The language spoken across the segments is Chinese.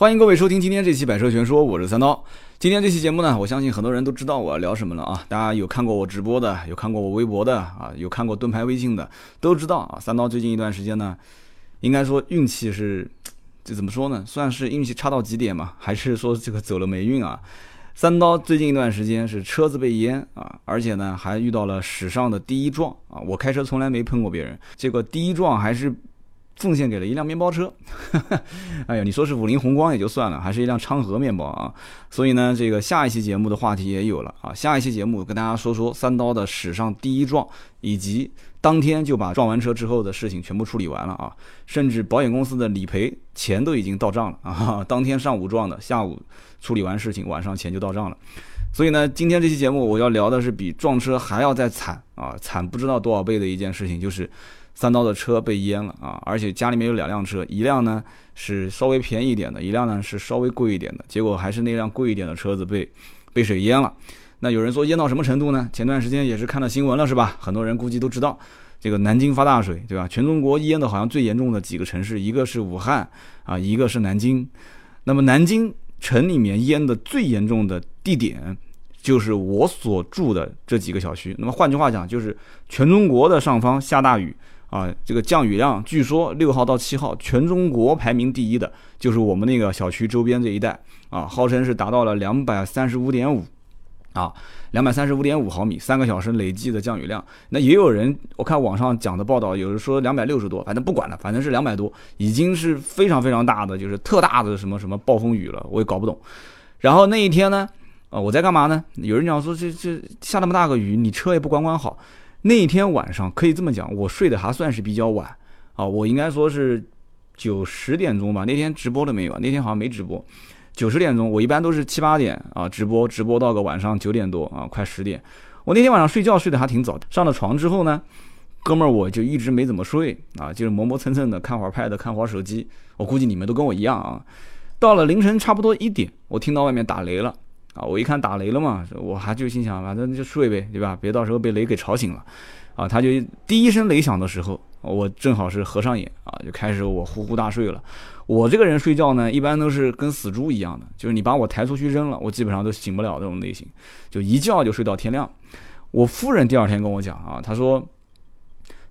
欢迎各位收听今天这期《百车全说》，我是三刀。今天这期节目呢，我相信很多人都知道我要聊什么了啊！大家有看过我直播的，有看过我微博的啊，有看过盾牌微信的，都知道啊。三刀最近一段时间呢，应该说运气是，这怎么说呢？算是运气差到极点嘛？还是说这个走了霉运啊？三刀最近一段时间是车子被淹啊，而且呢还遇到了史上的第一撞啊！我开车从来没碰过别人，结果第一撞还是。奉献给了一辆面包车，哎呀，你说是五菱宏光也就算了，还是一辆昌河面包啊！所以呢，这个下一期节目的话题也有了啊。下一期节目跟大家说说三刀的史上第一撞，以及当天就把撞完车之后的事情全部处理完了啊，甚至保险公司的理赔钱都已经到账了啊。当天上午撞的，下午处理完事情，晚上钱就到账了。所以呢，今天这期节目我要聊的是比撞车还要再惨啊，惨不知道多少倍的一件事情，就是。三刀的车被淹了啊！而且家里面有两辆车，一辆呢是稍微便宜一点的，一辆呢是稍微贵一点的。结果还是那辆贵一点的车子被被水淹了。那有人说淹到什么程度呢？前段时间也是看到新闻了，是吧？很多人估计都知道，这个南京发大水，对吧？全中国淹的好像最严重的几个城市，一个是武汉啊，一个是南京。那么南京城里面淹的最严重的地点，就是我所住的这几个小区。那么换句话讲，就是全中国的上方下大雨。啊，这个降雨量据说六号到七号全中国排名第一的，就是我们那个小区周边这一带啊，号称是达到了两百三十五点五，啊，两百三十五点五毫米，三个小时累计的降雨量。那也有人，我看网上讲的报道，有人说两百六十多，反正不管了，反正是两百多，已经是非常非常大的，就是特大的什么什么暴风雨了，我也搞不懂。然后那一天呢，啊，我在干嘛呢？有人讲说这这下那么大个雨，你车也不管管好。那一天晚上可以这么讲，我睡得还算是比较晚啊，我应该说是九十点钟吧。那天直播了没有啊？那天好像没直播。九十点钟，我一般都是七八点啊直播，直播到个晚上九点多啊，快十点。我那天晚上睡觉睡得还挺早。上了床之后呢，哥们儿我就一直没怎么睡啊，就是磨磨蹭蹭的看会儿 pad，看会儿手机。我估计你们都跟我一样啊。到了凌晨差不多一点，我听到外面打雷了。啊，我一看打雷了嘛，我还就心想，反正就睡呗，对吧？别到时候被雷给吵醒了。啊，他就第一声雷响的时候，我正好是合上眼啊，就开始我呼呼大睡了。我这个人睡觉呢，一般都是跟死猪一样的，就是你把我抬出去扔了，我基本上都醒不了这种类型，就一觉就睡到天亮。我夫人第二天跟我讲啊，她说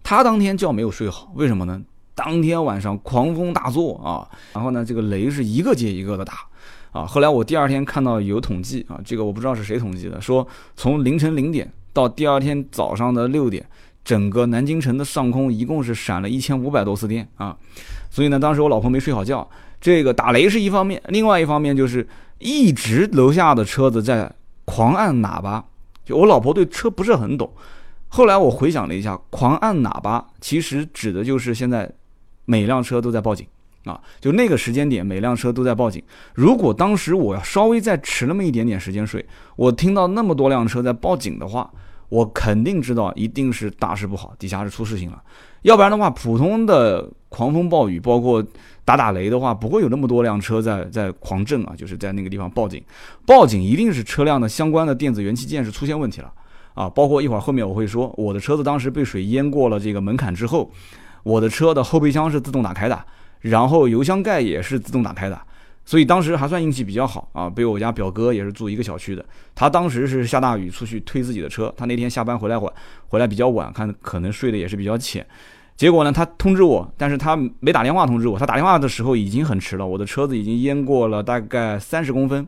她当天觉没有睡好，为什么呢？当天晚上狂风大作啊，然后呢，这个雷是一个接一个的打。啊，后来我第二天看到有统计啊，这个我不知道是谁统计的，说从凌晨零点到第二天早上的六点，整个南京城的上空一共是闪了一千五百多次电啊。所以呢，当时我老婆没睡好觉，这个打雷是一方面，另外一方面就是一直楼下的车子在狂按喇叭，就我老婆对车不是很懂。后来我回想了一下，狂按喇叭其实指的就是现在每辆车都在报警。啊，就那个时间点，每辆车都在报警。如果当时我要稍微再迟那么一点点时间睡，我听到那么多辆车在报警的话，我肯定知道一定是大事不好，底下是出事情了。要不然的话，普通的狂风暴雨，包括打打雷的话，不会有那么多辆车在在狂震啊，就是在那个地方报警。报警一定是车辆的相关的电子元器件是出现问题了啊，包括一会儿后面我会说，我的车子当时被水淹过了这个门槛之后，我的车的后备箱是自动打开的。然后油箱盖也是自动打开的，所以当时还算运气比较好啊。被我家表哥也是住一个小区的，他当时是下大雨出去推自己的车，他那天下班回来晚，回来比较晚，看可能睡得也是比较浅。结果呢，他通知我，但是他没打电话通知我，他打电话的时候已经很迟了，我的车子已经淹过了大概三十公分。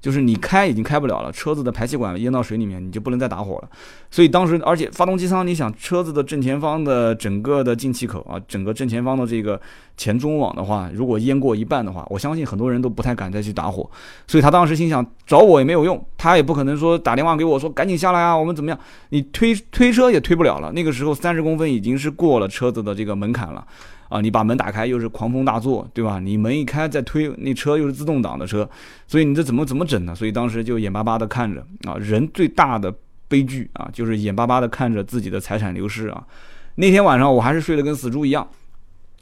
就是你开已经开不了了，车子的排气管淹到水里面，你就不能再打火了。所以当时，而且发动机舱，你想车子的正前方的整个的进气口啊，整个正前方的这个前中网的话，如果淹过一半的话，我相信很多人都不太敢再去打火。所以他当时心想找我也没有用，他也不可能说打电话给我说赶紧下来啊，我们怎么样？你推推车也推不了了。那个时候三十公分已经是过了车子的这个门槛了。啊，你把门打开又是狂风大作，对吧？你门一开再推，那车又是自动挡的车，所以你这怎么怎么整呢？所以当时就眼巴巴的看着啊，人最大的悲剧啊，就是眼巴巴的看着自己的财产流失啊。那天晚上我还是睡得跟死猪一样，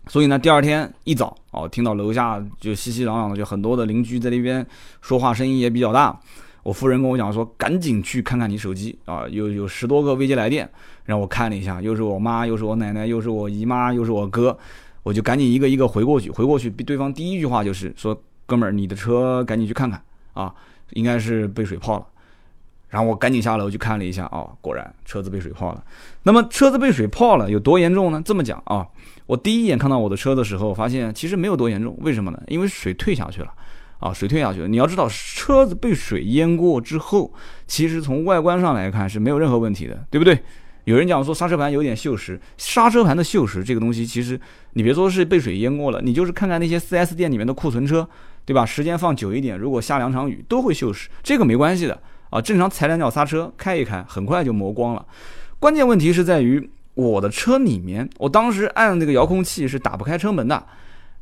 所以呢，第二天一早哦，听到楼下就熙熙攘攘的，就很多的邻居在那边说话，声音也比较大。我夫人跟我讲说，赶紧去看看你手机啊，有有十多个未接来电，让我看了一下，又是我妈，又是我奶奶，又是我姨妈，又是我哥，我就赶紧一个一个回过去，回过去，对方第一句话就是说，哥们儿，你的车赶紧去看看啊，应该是被水泡了。然后我赶紧下楼去看了一下，哦，果然车子被水泡了。那么车子被水泡了有多严重呢？这么讲啊，我第一眼看到我的车的时候，发现其实没有多严重。为什么呢？因为水退下去了，啊，水退下去了。你要知道，车子被水淹过之后，其实从外观上来看是没有任何问题的，对不对？有人讲说刹车盘有点锈蚀，刹车盘的锈蚀这个东西，其实你别说是被水淹过了，你就是看看那些 4S 店里面的库存车，对吧？时间放久一点，如果下两场雨都会锈蚀，这个没关系的啊。正常踩两脚刹车开一开，很快就磨光了。关键问题是在于我的车里面，我当时按那个遥控器是打不开车门的，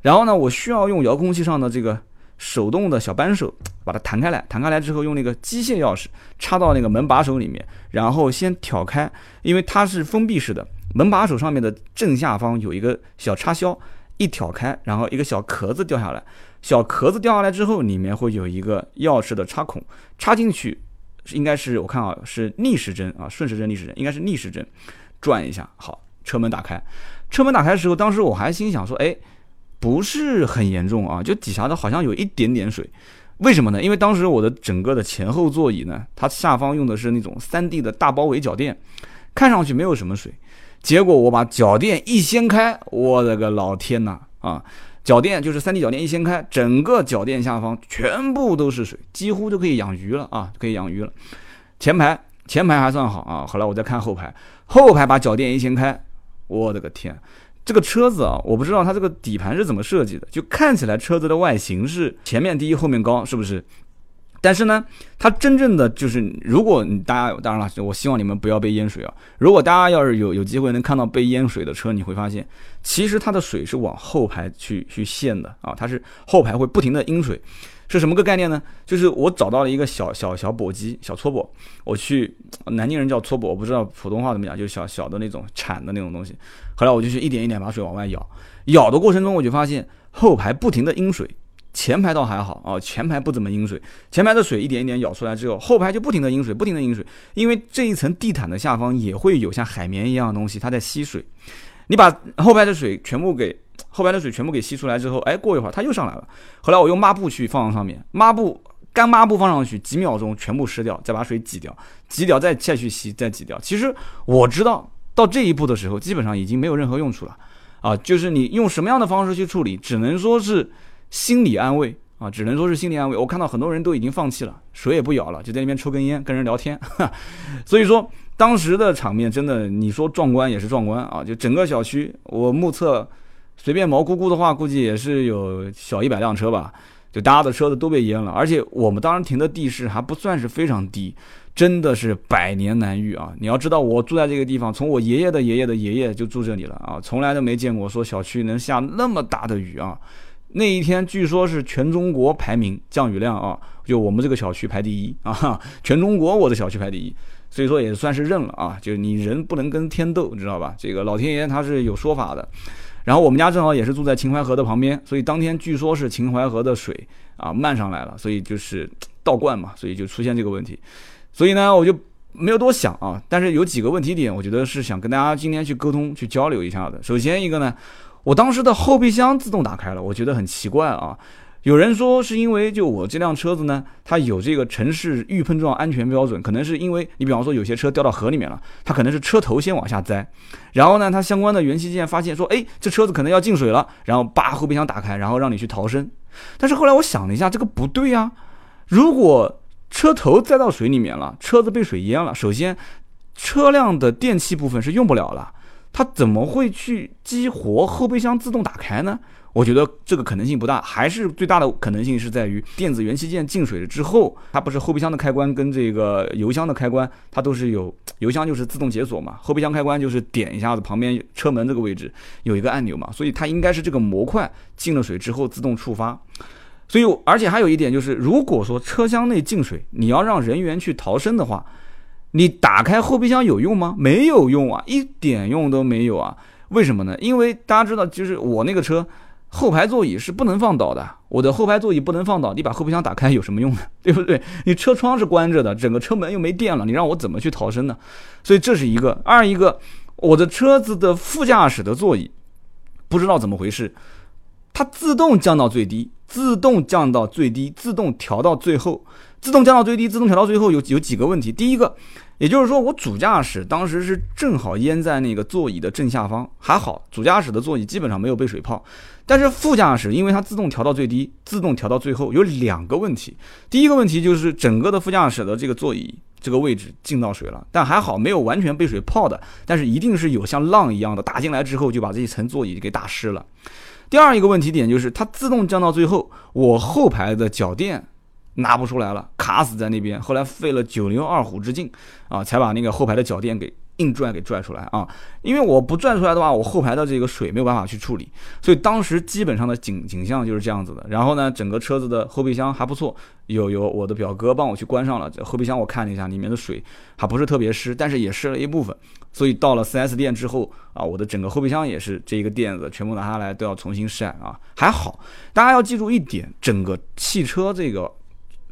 然后呢，我需要用遥控器上的这个。手动的小扳手把它弹开来，弹开来之后用那个机械钥匙插到那个门把手里面，然后先挑开，因为它是封闭式的，门把手上面的正下方有一个小插销，一挑开，然后一个小壳子掉下来，小壳子掉下来之后，里面会有一个钥匙的插孔，插进去应该是我看啊是逆时针啊顺时针逆时针应该是逆时针转一下，好，车门打开，车门打开的时候，当时我还心想说，哎。不是很严重啊，就底下的好像有一点点水，为什么呢？因为当时我的整个的前后座椅呢，它下方用的是那种三 D 的大包围脚垫，看上去没有什么水，结果我把脚垫一掀开，我的个老天呐啊！脚垫就是三 D 脚垫一掀开，整个脚垫下方全部都是水，几乎都可以养鱼了啊，可以养鱼了。前排前排还算好啊，后来我再看后排，后排把脚垫一掀开，我的个天！这个车子啊，我不知道它这个底盘是怎么设计的，就看起来车子的外形是前面低后面高，是不是？但是呢，它真正的就是，如果你大家当然了，我希望你们不要被淹水啊。如果大家要是有有机会能看到被淹水的车，你会发现，其实它的水是往后排去去陷的啊，它是后排会不停的阴水。是什么个概念呢？就是我找到了一个小小小簸箕，小搓簸，我去南京人叫搓簸，我不知道普通话怎么讲，就是小小的那种铲的那种东西。后来我就去一点一点把水往外舀，舀的过程中我就发现后排不停的阴水，前排倒还好啊，前排不怎么阴水，前排的水一点一点舀出来之后，后排就不停的阴水，不停的阴水，因为这一层地毯的下方也会有像海绵一样的东西，它在吸水，你把后排的水全部给。后排的水全部给吸出来之后，哎，过一会儿它又上来了。后来我用抹布去放上面，抹布干抹布放上去，几秒钟全部湿掉，再把水挤掉，挤掉再再去吸，再挤掉。其实我知道到这一步的时候，基本上已经没有任何用处了啊。就是你用什么样的方式去处理，只能说是心理安慰啊，只能说是心理安慰。我看到很多人都已经放弃了，水也不舀了，就在那边抽根烟跟人聊天。所以说当时的场面真的，你说壮观也是壮观啊，就整个小区我目测。随便毛估估的话，估计也是有小一百辆车吧，就大家的车子都被淹了。而且我们当时停的地势还不算是非常低，真的是百年难遇啊！你要知道，我住在这个地方，从我爷爷的爷爷的爷爷就住这里了啊，从来都没见过说小区能下那么大的雨啊。那一天据说是全中国排名降雨量啊，就我们这个小区排第一啊，全中国我的小区排第一，所以说也算是认了啊，就是你人不能跟天斗，你知道吧？这个老天爷他是有说法的。然后我们家正好也是住在秦淮河的旁边，所以当天据说是秦淮河的水啊漫上来了，所以就是倒灌嘛，所以就出现这个问题。所以呢，我就没有多想啊。但是有几个问题点，我觉得是想跟大家今天去沟通、去交流一下的。首先一个呢，我当时的后备箱自动打开了，我觉得很奇怪啊。有人说是因为就我这辆车子呢，它有这个城市预碰撞安全标准，可能是因为你比方说有些车掉到河里面了，它可能是车头先往下栽，然后呢，它相关的元器件发现说，哎，这车子可能要进水了，然后把后备箱打开，然后让你去逃生。但是后来我想了一下，这个不对呀，如果车头栽到水里面了，车子被水淹了，首先车辆的电器部分是用不了了，它怎么会去激活后备箱自动打开呢？我觉得这个可能性不大，还是最大的可能性是在于电子元器件进水了之后，它不是后备箱的开关跟这个油箱的开关，它都是有油箱就是自动解锁嘛，后备箱开关就是点一下子旁边车门这个位置有一个按钮嘛，所以它应该是这个模块进了水之后自动触发。所以而且还有一点就是，如果说车厢内进水，你要让人员去逃生的话，你打开后备箱有用吗？没有用啊，一点用都没有啊。为什么呢？因为大家知道，就是我那个车。后排座椅是不能放倒的，我的后排座椅不能放倒，你把后备箱打开有什么用呢？对不对？你车窗是关着的，整个车门又没电了，你让我怎么去逃生呢？所以这是一个。二一个，我的车子的副驾驶的座椅不知道怎么回事，它自动降到最低，自动降到最低，自动调到最后，自动降到最低，自动调到最后有有几个问题。第一个，也就是说我主驾驶当时是正好淹在那个座椅的正下方，还好主驾驶的座椅基本上没有被水泡。但是副驾驶因为它自动调到最低，自动调到最后有两个问题。第一个问题就是整个的副驾驶的这个座椅。这个位置进到水了，但还好没有完全被水泡的，但是一定是有像浪一样的打进来之后就把这一层座椅给打湿了。第二一个问题点就是它自动降到最后，我后排的脚垫拿不出来了，卡死在那边。后来费了九牛二虎之劲啊，才把那个后排的脚垫给。硬拽给拽出来啊！因为我不拽出来的话，我后排的这个水没有办法去处理，所以当时基本上的景景象就是这样子的。然后呢，整个车子的后备箱还不错，有有我的表哥帮我去关上了后备箱，我看了一下，里面的水还不是特别湿，但是也湿了一部分。所以到了 4S 店之后啊，我的整个后备箱也是这一个垫子全部拿下来都要重新晒啊。还好，大家要记住一点，整个汽车这个。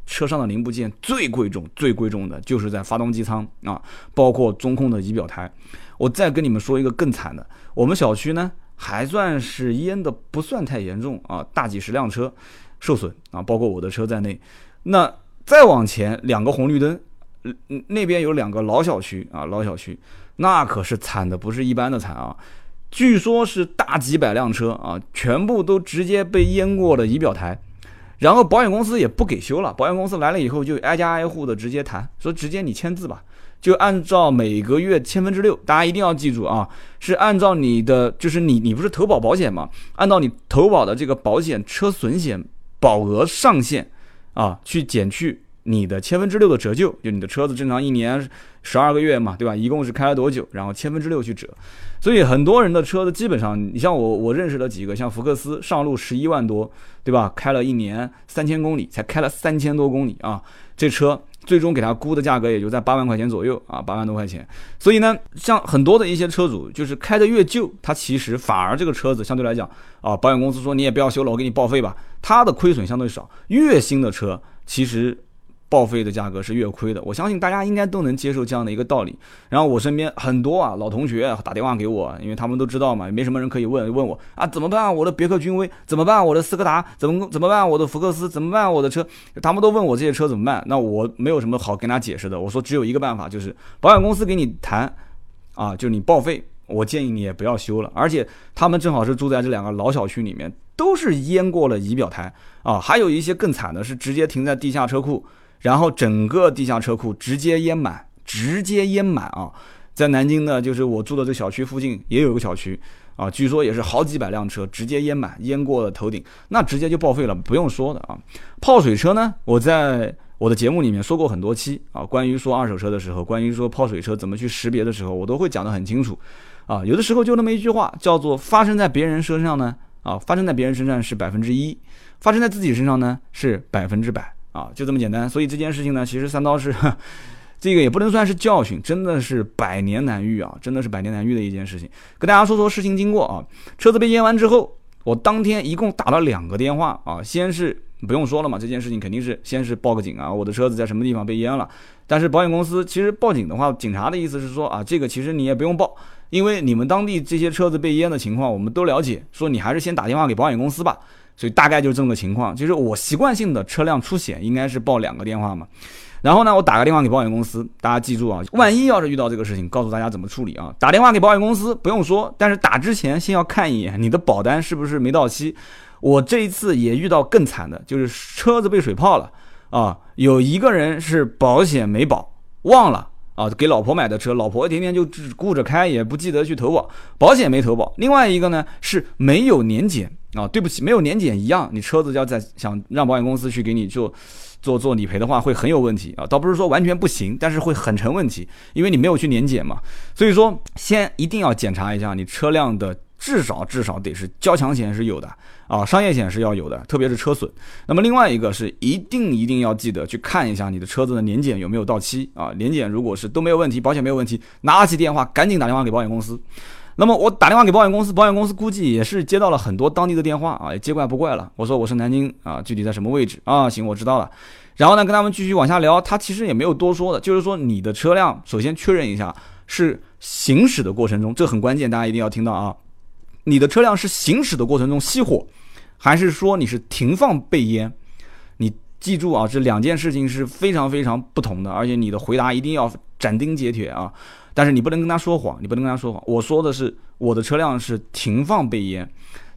车上的零部件最贵重、最贵重的就是在发动机舱啊，包括中控的仪表台。我再跟你们说一个更惨的，我们小区呢还算是淹的不算太严重啊，大几十辆车受损啊，包括我的车在内。那再往前两个红绿灯，那边有两个老小区啊，老小区那可是惨的不是一般的惨啊，据说是大几百辆车啊，全部都直接被淹过了仪表台。然后保险公司也不给修了，保险公司来了以后就挨家挨户的直接谈，说直接你签字吧，就按照每个月千分之六，大家一定要记住啊，是按照你的，就是你你不是投保保险吗，按照你投保的这个保险车损险保额上限啊，去减去你的千分之六的折旧，就你的车子正常一年十二个月嘛，对吧？一共是开了多久，然后千分之六去折。所以很多人的车子基本上，你像我，我认识的几个，像福克斯上路十一万多，对吧？开了一年三千公里，才开了三千多公里啊！这车最终给他估的价格也就在八万块钱左右啊，八万多块钱。所以呢，像很多的一些车主，就是开的越旧，他其实反而这个车子相对来讲啊，保险公司说你也不要修了，我给你报废吧，他的亏损相对少。越新的车其实。报废的价格是越亏的，我相信大家应该都能接受这样的一个道理。然后我身边很多啊老同学打电话给我，因为他们都知道嘛，没什么人可以问问我啊怎么办？我的别克君威怎么办？我的斯柯达怎么怎么办？我的福克斯怎么办？我的车，他们都问我这些车怎么办？那我没有什么好跟他解释的。我说只有一个办法，就是保险公司给你谈啊，就你报废，我建议你也不要修了。而且他们正好是住在这两个老小区里面，都是淹过了仪表台啊，还有一些更惨的是直接停在地下车库。然后整个地下车库直接淹满，直接淹满啊！在南京呢，就是我住的这小区附近也有一个小区啊，据说也是好几百辆车直接淹满，淹过了头顶，那直接就报废了，不用说的啊。泡水车呢，我在我的节目里面说过很多期啊，关于说二手车的时候，关于说泡水车怎么去识别的时候，我都会讲得很清楚啊。有的时候就那么一句话，叫做发生在别人身上呢，啊，发生在别人身上是百分之一，发生在自己身上呢是百分之百。啊，就这么简单。所以这件事情呢，其实三刀是这个也不能算是教训，真的是百年难遇啊，真的是百年难遇的一件事情。跟大家说说事情经过啊，车子被淹完之后，我当天一共打了两个电话啊，先是不用说了嘛，这件事情肯定是先是报个警啊，我的车子在什么地方被淹了。但是保险公司其实报警的话，警察的意思是说啊，这个其实你也不用报，因为你们当地这些车子被淹的情况我们都了解，说你还是先打电话给保险公司吧。所以大概就是这么个情况，就是我习惯性的车辆出险应该是报两个电话嘛，然后呢，我打个电话给保险公司，大家记住啊，万一要是遇到这个事情，告诉大家怎么处理啊。打电话给保险公司不用说，但是打之前先要看一眼你的保单是不是没到期。我这一次也遇到更惨的，就是车子被水泡了啊，有一个人是保险没保，忘了。啊，给老婆买的车，老婆天天就只顾着开，也不记得去投保，保险没投保。另外一个呢是没有年检啊，对不起，没有年检一样，你车子要在想让保险公司去给你做做做理赔的话，会很有问题啊。倒不是说完全不行，但是会很成问题，因为你没有去年检嘛。所以说，先一定要检查一下你车辆的。至少至少得是交强险是有的啊，商业险是要有的，特别是车损。那么另外一个是一定一定要记得去看一下你的车子的年检有没有到期啊，年检如果是都没有问题，保险没有问题，拿起电话赶紧打电话给保险公司。那么我打电话给保险公司，保险公司估计也是接到了很多当地的电话啊，也见怪不怪了。我说我是南京啊，具体在什么位置啊？行，我知道了。然后呢，跟他们继续往下聊，他其实也没有多说的，就是说你的车辆首先确认一下是行驶的过程中，这很关键，大家一定要听到啊。你的车辆是行驶的过程中熄火，还是说你是停放被淹？你记住啊，这两件事情是非常非常不同的，而且你的回答一定要斩钉截铁啊。但是你不能跟他说谎，你不能跟他说谎。我说的是我的车辆是停放被淹，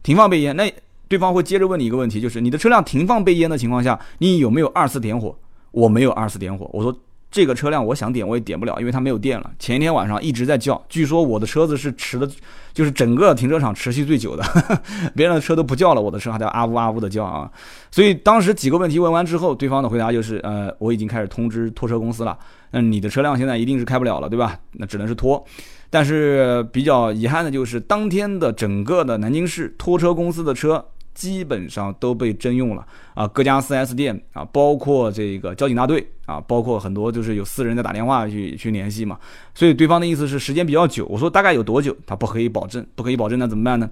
停放被淹。那对方会接着问你一个问题，就是你的车辆停放被淹的情况下，你有没有二次点火？我没有二次点火。我说这个车辆我想点我也点不了，因为它没有电了。前一天晚上一直在叫，据说我的车子是持的，就是整个停车场持续最久的，别人的车都不叫了，我的车还在啊呜啊呜的叫啊。所以当时几个问题问完之后，对方的回答就是，呃，我已经开始通知拖车公司了。那你的车辆现在一定是开不了了，对吧？那只能是拖。但是比较遗憾的就是，当天的整个的南京市拖车公司的车基本上都被征用了啊，各家 4S 店啊，包括这个交警大队啊，包括很多就是有私人在打电话去去联系嘛。所以对方的意思是时间比较久。我说大概有多久？他不可以保证，不可以保证，那怎么办呢？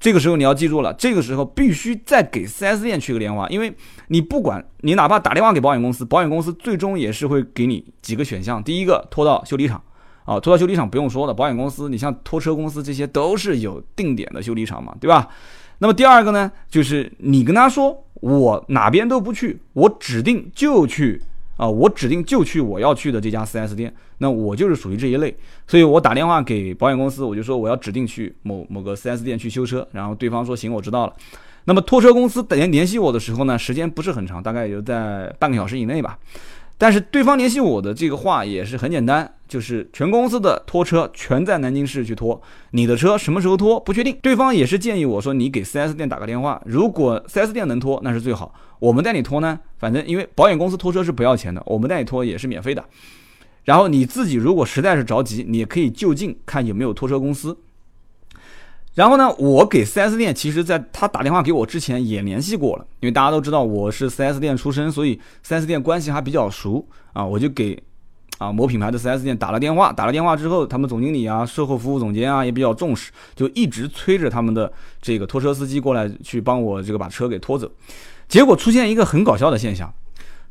这个时候你要记住了，这个时候必须再给 4S 店去个电话，因为你不管你哪怕打电话给保险公司，保险公司最终也是会给你几个选项。第一个拖到修理厂，啊，拖到修理厂不用说了，保险公司你像拖车公司这些都是有定点的修理厂嘛，对吧？那么第二个呢，就是你跟他说我哪边都不去，我指定就去。啊，我指定就去我要去的这家 4S 店，那我就是属于这一类，所以我打电话给保险公司，我就说我要指定去某某个 4S 店去修车，然后对方说行，我知道了。那么拖车公司联联系我的时候呢，时间不是很长，大概也就在半个小时以内吧。但是对方联系我的这个话也是很简单，就是全公司的拖车全在南京市去拖，你的车什么时候拖不确定。对方也是建议我说你给 4S 店打个电话，如果 4S 店能拖那是最好，我们带你拖呢，反正因为保险公司拖车是不要钱的，我们带你拖也是免费的。然后你自己如果实在是着急，你也可以就近看有没有拖车公司。然后呢，我给 4S 店，其实在他打电话给我之前也联系过了，因为大家都知道我是 4S 店出身，所以 4S 店关系还比较熟啊。我就给啊某品牌的 4S 店打了电话，打了电话之后，他们总经理啊、售后服务总监啊也比较重视，就一直催着他们的这个拖车司机过来去帮我这个把车给拖走。结果出现一个很搞笑的现象，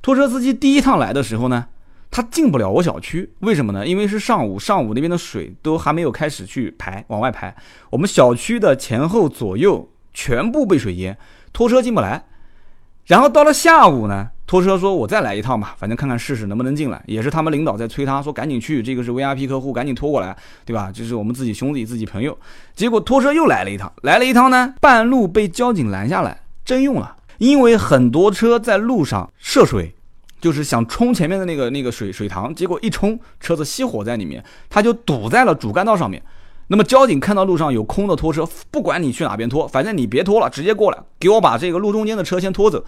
拖车司机第一趟来的时候呢。他进不了我小区，为什么呢？因为是上午，上午那边的水都还没有开始去排，往外排。我们小区的前后左右全部被水淹，拖车进不来。然后到了下午呢，拖车说：“我再来一趟吧，反正看看试试能不能进来。”也是他们领导在催他说：“赶紧去，这个是 VIP 客户，赶紧拖过来，对吧？就是我们自己兄弟、自己朋友。”结果拖车又来了一趟，来了一趟呢，半路被交警拦下来征用了，因为很多车在路上涉水。就是想冲前面的那个那个水水塘，结果一冲，车子熄火在里面，他就堵在了主干道上面。那么交警看到路上有空的拖车，不管你去哪边拖，反正你别拖了，直接过来给我把这个路中间的车先拖走。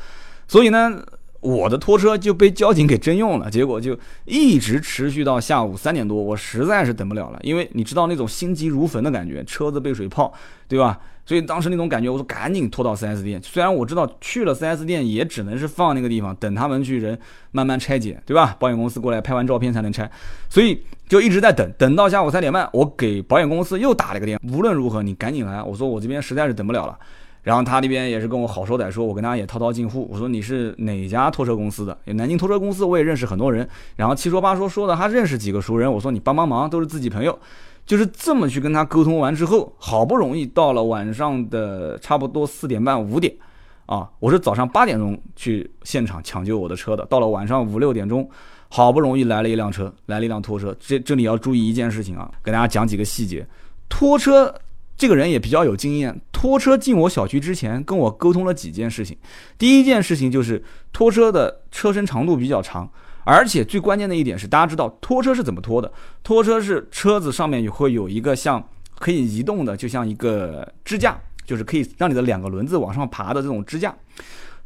所以呢，我的拖车就被交警给征用了，结果就一直持续到下午三点多，我实在是等不了了，因为你知道那种心急如焚的感觉，车子被水泡，对吧？所以当时那种感觉，我说赶紧拖到 4S 店。虽然我知道去了 4S 店也只能是放那个地方，等他们去人慢慢拆解，对吧？保险公司过来拍完照片才能拆，所以就一直在等，等到下午三点半，我给保险公司又打了个电话。无论如何，你赶紧来，我说我这边实在是等不了了。然后他那边也是跟我好说歹说，我跟他也套套近乎。我说你是哪家拖车公司的？南京拖车公司我也认识很多人。然后七说八说说的他认识几个熟人。我说你帮帮忙，都是自己朋友。就是这么去跟他沟通完之后，好不容易到了晚上的差不多四点半五点，啊，我是早上八点钟去现场抢救我的车的，到了晚上五六点钟，好不容易来了一辆车，来了一辆拖车。这这里要注意一件事情啊，给大家讲几个细节。拖车这个人也比较有经验，拖车进我小区之前跟我沟通了几件事情。第一件事情就是拖车的车身长度比较长。而且最关键的一点是，大家知道拖车是怎么拖的？拖车是车子上面会有一个像可以移动的，就像一个支架，就是可以让你的两个轮子往上爬的这种支架。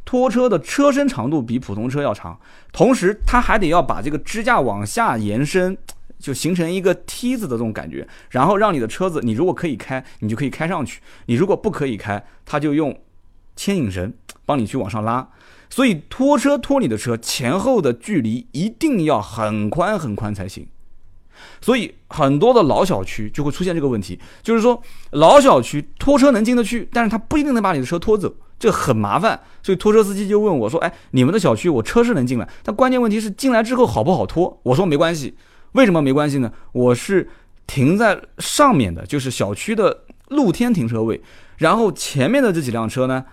拖车的车身长度比普通车要长，同时它还得要把这个支架往下延伸，就形成一个梯子的这种感觉，然后让你的车子，你如果可以开，你就可以开上去；你如果不可以开，它就用牵引绳帮你去往上拉。所以拖车拖你的车前后的距离一定要很宽很宽才行。所以很多的老小区就会出现这个问题，就是说老小区拖车能进得去，但是他不一定能把你的车拖走，这很麻烦。所以拖车司机就问我说：“哎，你们的小区我车是能进来，但关键问题是进来之后好不好拖？”我说没关系。为什么没关系呢？我是停在上面的，就是小区的露天停车位，然后前面的这几辆车呢。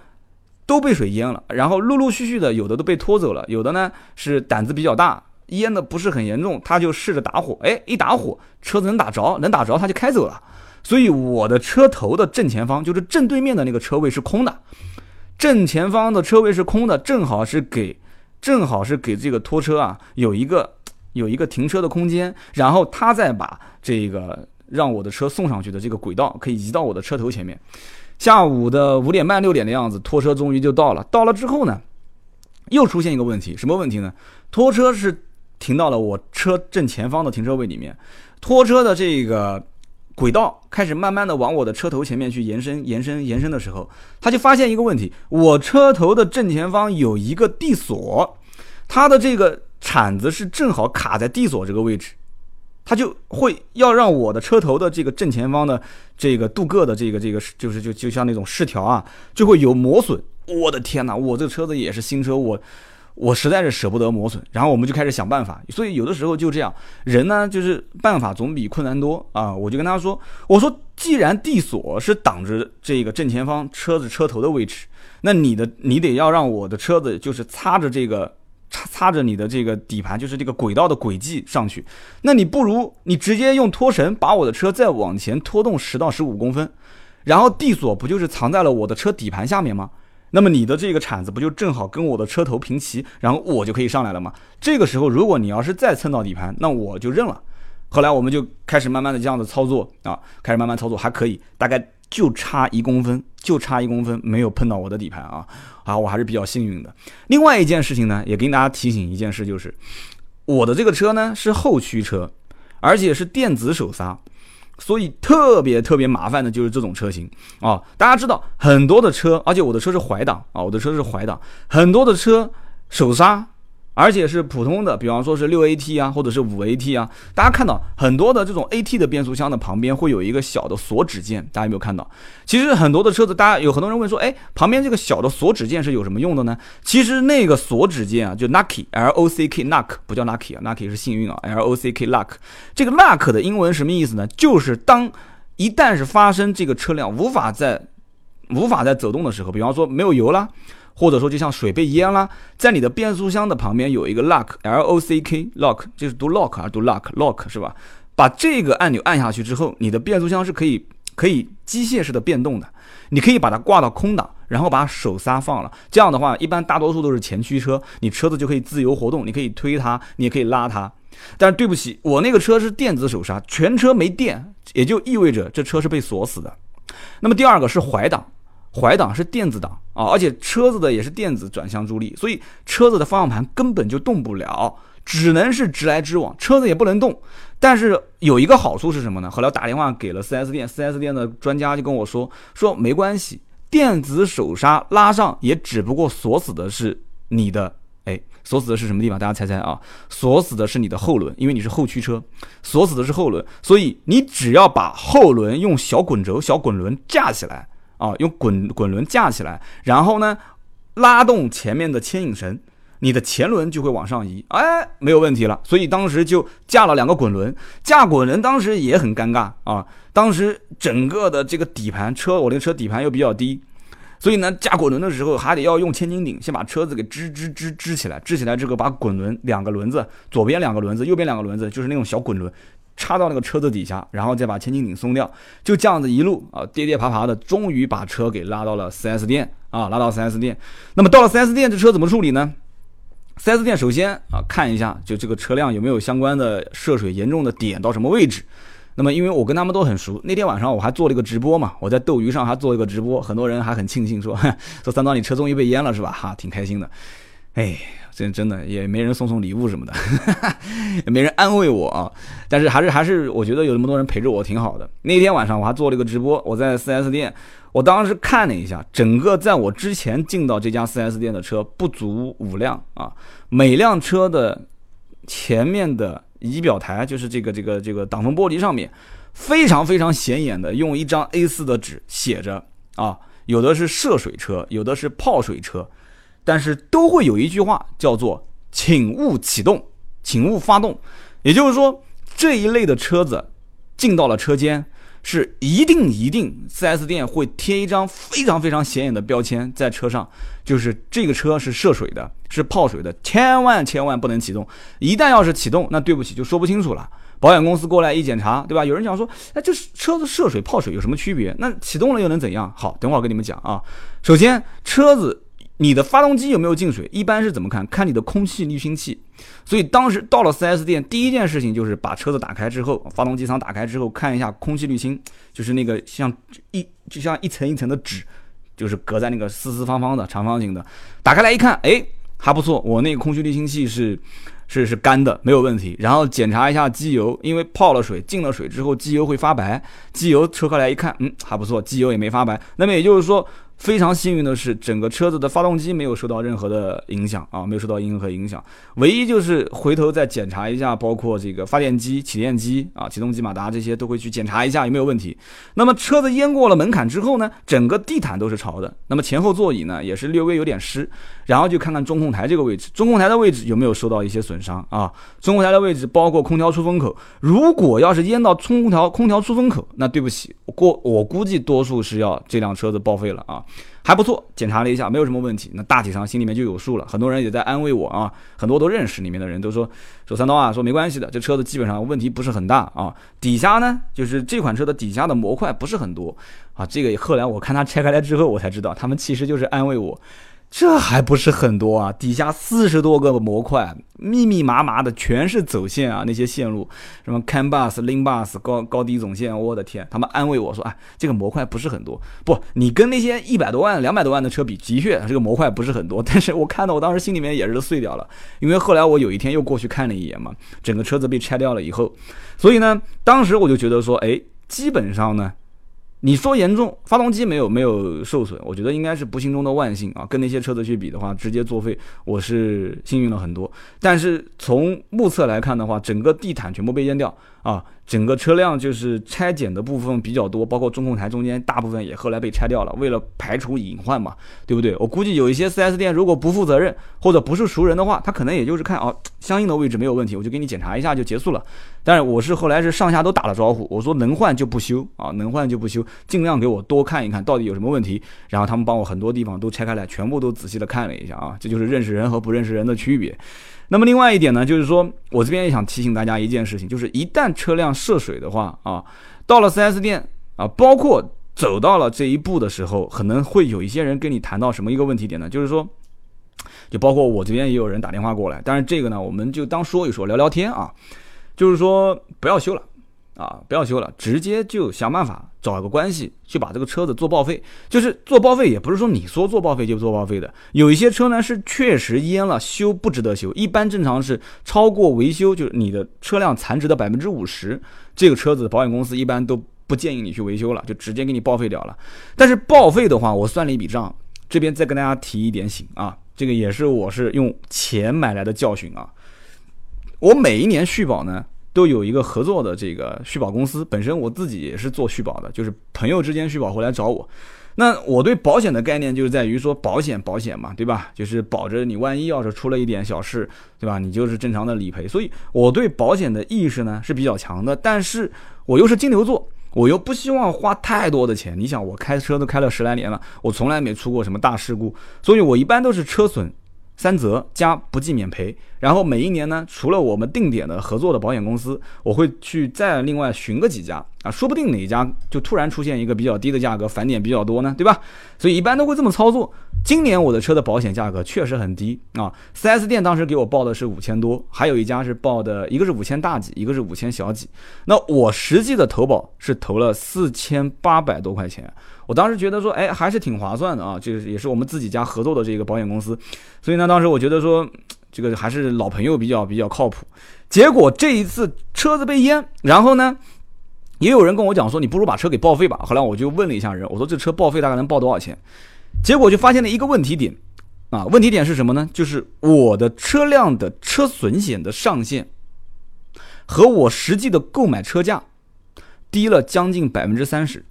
都被水淹了，然后陆陆续续的有的都被拖走了，有的呢是胆子比较大，淹的不是很严重，他就试着打火，哎，一打火车子能打着，能打着他就开走了。所以我的车头的正前方就是正对面的那个车位是空的，正前方的车位是空的，正好是给正好是给这个拖车啊有一个有一个停车的空间，然后他再把这个让我的车送上去的这个轨道可以移到我的车头前面。下午的五点半六点的样子，拖车终于就到了。到了之后呢，又出现一个问题，什么问题呢？拖车是停到了我车正前方的停车位里面，拖车的这个轨道开始慢慢的往我的车头前面去延伸、延伸、延伸的时候，他就发现一个问题：我车头的正前方有一个地锁，它的这个铲子是正好卡在地锁这个位置。它就会要让我的车头的这个正前方的这个镀铬的这个这个就是就就像那种饰条啊，就会有磨损。我的天哪，我这车子也是新车，我我实在是舍不得磨损。然后我们就开始想办法，所以有的时候就这样，人呢就是办法总比困难多啊。我就跟他说，我说既然地锁是挡着这个正前方车子车头的位置，那你的你得要让我的车子就是擦着这个。擦擦着你的这个底盘，就是这个轨道的轨迹上去，那你不如你直接用拖绳把我的车再往前拖动十到十五公分，然后地锁不就是藏在了我的车底盘下面吗？那么你的这个铲子不就正好跟我的车头平齐，然后我就可以上来了吗？这个时候如果你要是再蹭到底盘，那我就认了。后来我们就开始慢慢的这样子操作啊，开始慢慢操作还可以，大概。就差一公分，就差一公分，没有碰到我的底盘啊！啊，我还是比较幸运的。另外一件事情呢，也跟大家提醒一件事，就是我的这个车呢是后驱车，而且是电子手刹，所以特别特别麻烦的就是这种车型啊。大家知道很多的车，而且我的车是怀档啊，我的车是怀档，很多的车手刹。而且是普通的，比方说是六 AT 啊，或者是五 AT 啊。大家看到很多的这种 AT 的变速箱的旁边会有一个小的锁止键，大家有没有看到？其实很多的车子，大家有很多人问说，哎，旁边这个小的锁止键是有什么用的呢？其实那个锁止键啊，就 Lucky，L O C K，Luck 不叫 Lucky 啊，Lucky 是幸运啊，L O C K，Luck。这个 Luck 的英文什么意思呢？就是当一旦是发生这个车辆无法在无法在走动的时候，比方说没有油了。或者说，就像水被淹了，在你的变速箱的旁边有一个 lock，L O C K，lock 就是读 lock 还是读 lock，lock 是吧？把这个按钮按下去之后，你的变速箱是可以可以机械式的变动的。你可以把它挂到空档，然后把手刹放了。这样的话，一般大多数都是前驱车，你车子就可以自由活动，你可以推它，你也可以拉它。但是对不起，我那个车是电子手刹，全车没电，也就意味着这车是被锁死的。那么第二个是怀档。怀档是电子档啊，而且车子的也是电子转向助力，所以车子的方向盘根本就动不了，只能是直来直往，车子也不能动。但是有一个好处是什么呢？后来我打电话给了 4S 店，4S 店的专家就跟我说，说没关系，电子手刹拉上也只不过锁死的是你的，哎，锁死的是什么地方？大家猜猜啊？锁死的是你的后轮，因为你是后驱车，锁死的是后轮，所以你只要把后轮用小滚轴、小滚轮架起来。啊，用滚滚轮架起来，然后呢，拉动前面的牵引绳，你的前轮就会往上移，哎，没有问题了。所以当时就架了两个滚轮，架滚轮当时也很尴尬啊。当时整个的这个底盘车，我那个车底盘又比较低，所以呢，架滚轮的时候还得要用千斤顶先把车子给支支支支起来，支起来之后把滚轮两个轮子，左边两个轮子，右边两个轮子，就是那种小滚轮。插到那个车子底下，然后再把千斤顶松掉，就这样子一路啊跌跌爬爬的，终于把车给拉到了 4S 店啊，拉到 4S 店。那么到了 4S 店，这车怎么处理呢？4S 店首先啊看一下，就这个车辆有没有相关的涉水严重的点到什么位置。那么因为我跟他们都很熟，那天晚上我还做了一个直播嘛，我在斗鱼上还做了一个直播，很多人还很庆幸说 说三刀你车终于被淹了是吧？哈，挺开心的。哎。真真的也没人送送礼物什么的，也没人安慰我啊。但是还是还是，我觉得有那么多人陪着我挺好的。那天晚上我还做了一个直播，我在 4S 店，我当时看了一下，整个在我之前进到这家 4S 店的车不足五辆啊。每辆车的前面的仪表台，就是这个这个这个挡风玻璃上面，非常非常显眼的用一张 A4 的纸写着啊，有的是涉水车，有的是泡水车。但是都会有一句话叫做“请勿启动，请勿发动”，也就是说这一类的车子进到了车间，是一定一定 4S 店会贴一张非常非常显眼的标签在车上，就是这个车是涉水的，是泡水的，千万千万不能启动。一旦要是启动，那对不起就说不清楚了。保险公司过来一检查，对吧？有人讲说，哎，这车子涉水泡水有什么区别？那启动了又能怎样？好，等会儿跟你们讲啊。首先，车子你的发动机有没有进水，一般是怎么看？看你的空气滤清器。所以当时到了 4S 店，第一件事情就是把车子打开之后，发动机舱打开之后，看一下空气滤清，就是那个像一就像一层一层的纸，就是隔在那个四四方方的长方形的，打开来一看，哎，还不错，我那个空气滤清器是。是是干的，没有问题。然后检查一下机油，因为泡了水，进了水之后，机油会发白。机油抽开来一看，嗯，还不错，机油也没发白。那么也就是说。非常幸运的是，整个车子的发动机没有受到任何的影响啊，没有受到任何影响。唯一就是回头再检查一下，包括这个发电机、起电机啊、启动机马达这些都会去检查一下有没有问题。那么车子淹过了门槛之后呢，整个地毯都是潮的，那么前后座椅呢也是略微有点湿。然后就看看中控台这个位置，中控台的位置有没有受到一些损伤啊？中控台的位置包括空调出风口，如果要是淹到空调空调出风口，那对不起，过我估计多数是要这辆车子报废了啊。还不错，检查了一下，没有什么问题。那大体上心里面就有数了。很多人也在安慰我啊，很多都认识里面的人都说说三刀啊，说没关系的，这车子基本上问题不是很大啊。底下呢，就是这款车的底下的模块不是很多啊。这个后来我看他拆开来之后，我才知道他们其实就是安慰我。这还不是很多啊，底下四十多个模块，密密麻麻的全是走线啊，那些线路，什么 CAN bus、LIN bus、高高低总线，我的天！他们安慰我说，哎，这个模块不是很多。不，你跟那些一百多万、两百多万的车比，的确这个模块不是很多。但是我看到我当时心里面也是碎掉了，因为后来我有一天又过去看了一眼嘛，整个车子被拆掉了以后，所以呢，当时我就觉得说，哎，基本上呢。你说严重，发动机没有没有受损，我觉得应该是不幸中的万幸啊。跟那些车子去比的话，直接作废，我是幸运了很多。但是从目测来看的话，整个地毯全部被淹掉啊。整个车辆就是拆减的部分比较多，包括中控台中间大部分也后来被拆掉了，为了排除隐患嘛，对不对？我估计有一些 4S 店如果不负责任或者不是熟人的话，他可能也就是看哦，相应的位置没有问题，我就给你检查一下就结束了。但是我是后来是上下都打了招呼，我说能换就不修啊，能换就不修，尽量给我多看一看到底有什么问题。然后他们帮我很多地方都拆开来，全部都仔细的看了一下啊，这就是认识人和不认识人的区别。那么另外一点呢，就是说我这边也想提醒大家一件事情，就是一旦车辆涉水的话啊，到了 4S 店啊，包括走到了这一步的时候，可能会有一些人跟你谈到什么一个问题点呢？就是说，就包括我这边也有人打电话过来，但是这个呢，我们就当说一说，聊聊天啊，就是说不要修了。啊，不要修了，直接就想办法找一个关系，去把这个车子做报废。就是做报废，也不是说你说做报废就做报废的。有一些车呢是确实淹了，修不值得修。一般正常是超过维修，就是你的车辆残值的百分之五十，这个车子保险公司一般都不建议你去维修了，就直接给你报废掉了。但是报废的话，我算了一笔账，这边再跟大家提一点醒啊，这个也是我是用钱买来的教训啊。我每一年续保呢。都有一个合作的这个续保公司，本身我自己也是做续保的，就是朋友之间续保回来找我。那我对保险的概念就是在于说保险保险嘛，对吧？就是保着你万一要是出了一点小事，对吧？你就是正常的理赔。所以我对保险的意识呢是比较强的，但是我又是金牛座，我又不希望花太多的钱。你想，我开车都开了十来年了，我从来没出过什么大事故，所以我一般都是车损。三责加不计免赔，然后每一年呢，除了我们定点的合作的保险公司，我会去再另外寻个几家啊，说不定哪一家就突然出现一个比较低的价格，返点比较多呢，对吧？所以一般都会这么操作。今年我的车的保险价格确实很低啊，4S 店当时给我报的是五千多，还有一家是报的一个是五千大几，一个是五千小几，那我实际的投保是投了四千八百多块钱。我当时觉得说，哎，还是挺划算的啊，这个也是我们自己家合作的这个保险公司，所以呢，当时我觉得说，这个还是老朋友比较比较靠谱。结果这一次车子被淹，然后呢，也有人跟我讲说，你不如把车给报废吧。后来我就问了一下人，我说这车报废大概能报多少钱？结果就发现了一个问题点，啊，问题点是什么呢？就是我的车辆的车损险的上限和我实际的购买车价低了将近百分之三十。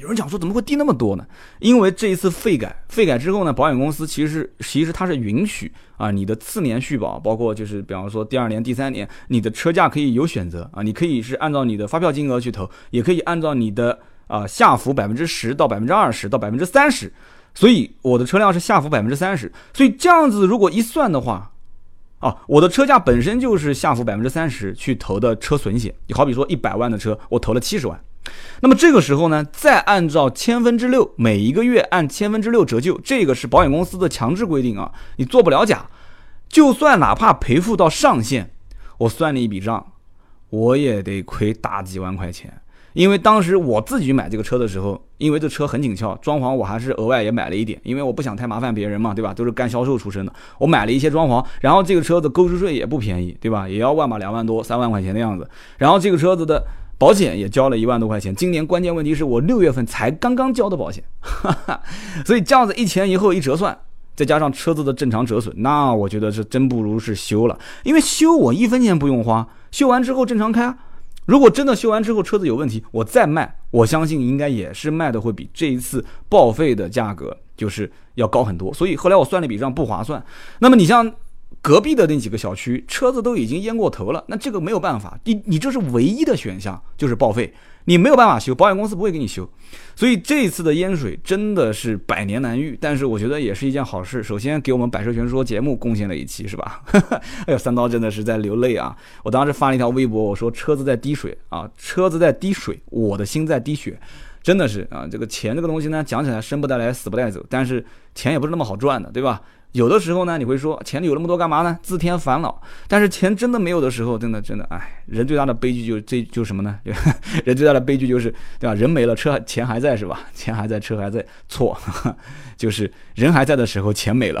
有人讲说怎么会低那么多呢？因为这一次费改，费改之后呢，保险公司其实其实它是允许啊，你的次年续保，包括就是比方说第二年、第三年，你的车价可以有选择啊，你可以是按照你的发票金额去投，也可以按照你的啊下浮百分之十到百分之二十到百分之三十，所以我的车辆是下浮百分之三十，所以这样子如果一算的话。啊，我的车价本身就是下浮百分之三十去投的车损险，你好比说一百万的车，我投了七十万，那么这个时候呢，再按照千分之六，每一个月按千分之六折旧，这个是保险公司的强制规定啊，你做不了假，就算哪怕赔付到上限，我算了一笔账，我也得亏大几万块钱。因为当时我自己买这个车的时候，因为这车很紧俏，装潢我还是额外也买了一点，因为我不想太麻烦别人嘛，对吧？都是干销售出身的，我买了一些装潢，然后这个车子购置税也不便宜，对吧？也要万把两万多、三万块钱的样子，然后这个车子的保险也交了一万多块钱。今年关键问题是我六月份才刚刚交的保险，所以这样子一前一后一折算，再加上车子的正常折损，那我觉得是真不如是修了，因为修我一分钱不用花，修完之后正常开。如果真的修完之后车子有问题，我再卖，我相信应该也是卖的会比这一次报废的价格就是要高很多。所以后来我算了一笔账，不划算。那么你像隔壁的那几个小区，车子都已经淹过头了，那这个没有办法，你你这是唯一的选项，就是报废。你没有办法修，保险公司不会给你修，所以这次的淹水真的是百年难遇。但是我觉得也是一件好事。首先给我们百车全说节目贡献了一期，是吧？哎呦，三刀真的是在流泪啊！我当时发了一条微博，我说车子在滴水啊，车子在滴水，我的心在滴血，真的是啊。这个钱这个东西呢，讲起来生不带来，死不带走，但是钱也不是那么好赚的，对吧？有的时候呢，你会说钱有那么多干嘛呢？自添烦恼。但是钱真的没有的时候，真的真的，哎，人最大的悲剧就这就什么呢？人最大的悲剧就是，对吧？人没了，车钱还在是吧？钱还在，车还在，错，就是人还在的时候，钱没了。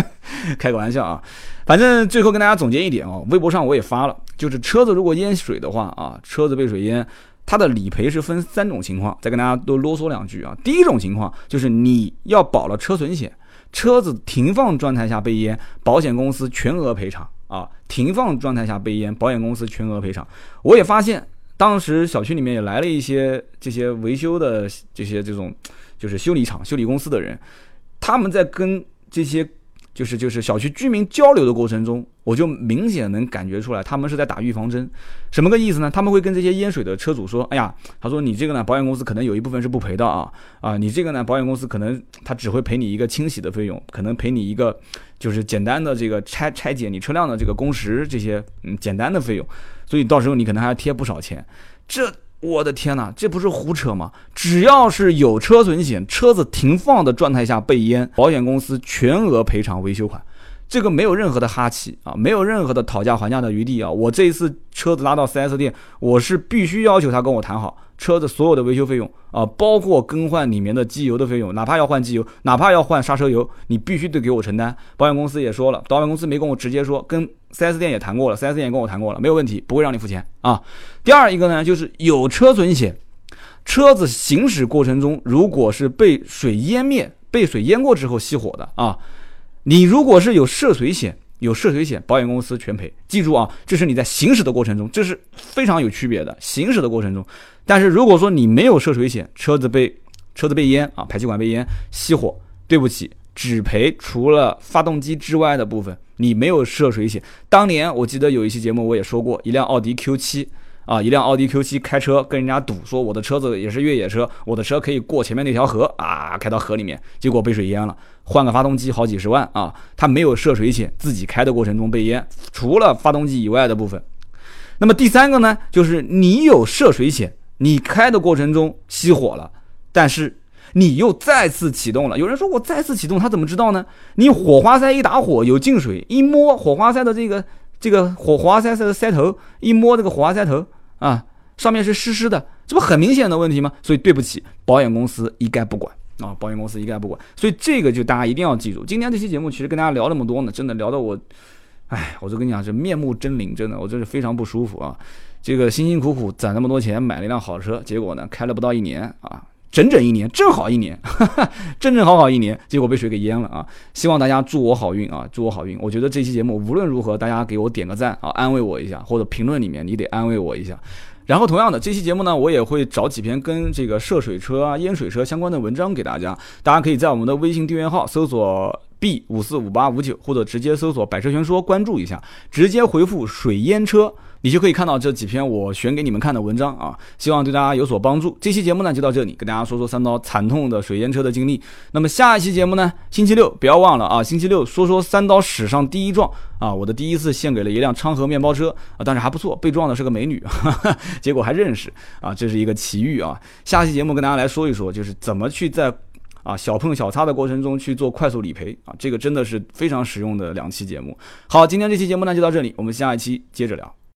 开个玩笑啊，反正最后跟大家总结一点哦，微博上我也发了，就是车子如果淹水的话啊，车子被水淹，它的理赔是分三种情况，再跟大家多啰嗦两句啊。第一种情况就是你要保了车损险。车子停放状态下被淹，保险公司全额赔偿啊！停放状态下被淹，保险公司全额赔偿。我也发现，当时小区里面也来了一些这些维修的这些这种，就是修理厂、修理公司的人，他们在跟这些。就是就是小区居民交流的过程中，我就明显能感觉出来，他们是在打预防针，什么个意思呢？他们会跟这些淹水的车主说：“哎呀，他说你这个呢，保险公司可能有一部分是不赔的啊啊，你这个呢，保险公司可能他只会赔你一个清洗的费用，可能赔你一个就是简单的这个拆拆解你车辆的这个工时这些嗯简单的费用，所以到时候你可能还要贴不少钱，这。”我的天哪，这不是胡扯吗？只要是有车损险，车子停放的状态下被淹，保险公司全额赔偿维修款，这个没有任何的哈气啊，没有任何的讨价还价的余地啊。我这一次车子拉到 4S 店，我是必须要求他跟我谈好。车子所有的维修费用啊，包括更换里面的机油的费用，哪怕要换机油，哪怕要换刹车油，你必须得给我承担。保险公司也说了，保险公司没跟我直接说，跟 4S 店也谈过了，4S 店也跟我谈过了，没有问题，不会让你付钱啊。第二一个呢，就是有车损险，车子行驶过程中如果是被水淹灭、被水淹过之后熄火的啊，你如果是有涉水险。有涉水险，保险公司全赔。记住啊，这是你在行驶的过程中，这是非常有区别的。行驶的过程中，但是如果说你没有涉水险，车子被车子被淹啊，排气管被淹熄火，对不起，只赔除了发动机之外的部分。你没有涉水险。当年我记得有一期节目我也说过，一辆奥迪 Q 七。啊，一辆奥迪 Q7 开车跟人家赌，说我的车子也是越野车，我的车可以过前面那条河啊，开到河里面，结果被水淹了，换个发动机好几十万啊，他没有涉水险，自己开的过程中被淹，除了发动机以外的部分。那么第三个呢，就是你有涉水险，你开的过程中熄火了，但是你又再次启动了。有人说我再次启动，他怎么知道呢？你火花塞一打火有进水，一摸火花塞的这个这个火花塞的塞头，一摸这个火花塞头。啊，上面是湿湿的，这不很明显的问题吗？所以对不起，保险公司一概不管啊，保险公司一概不管。所以这个就大家一定要记住。今天这期节目其实跟大家聊那么多呢，真的聊得我，哎，我就跟你讲，这面目狰狞，真的，我真是非常不舒服啊。这个辛辛苦苦攒那么多钱买了一辆好车，结果呢，开了不到一年啊，整整一年，正好一年，正正好好一年，结果被水给淹了啊。希望大家祝我好运啊，祝我好运。我觉得这期节目无论如何，大家给我点个赞啊，安慰我一下，或者评论里面你得安慰我一下。然后同样的，这期节目呢，我也会找几篇跟这个涉水车啊、淹水车相关的文章给大家，大家可以在我们的微信订阅号搜索 B 五四五八五九，或者直接搜索“百车全说”关注一下，直接回复“水淹车”。你就可以看到这几篇我选给你们看的文章啊，希望对大家有所帮助。这期节目呢就到这里，跟大家说说三刀惨痛的水淹车的经历。那么下一期节目呢，星期六不要忘了啊，星期六说说三刀史上第一撞啊，我的第一次献给了一辆昌河面包车啊，但是还不错，被撞的是个美女，结果还认识啊，这是一个奇遇啊。下期节目跟大家来说一说，就是怎么去在啊小碰小擦的过程中去做快速理赔啊，这个真的是非常实用的两期节目。好，今天这期节目呢就到这里，我们下一期接着聊。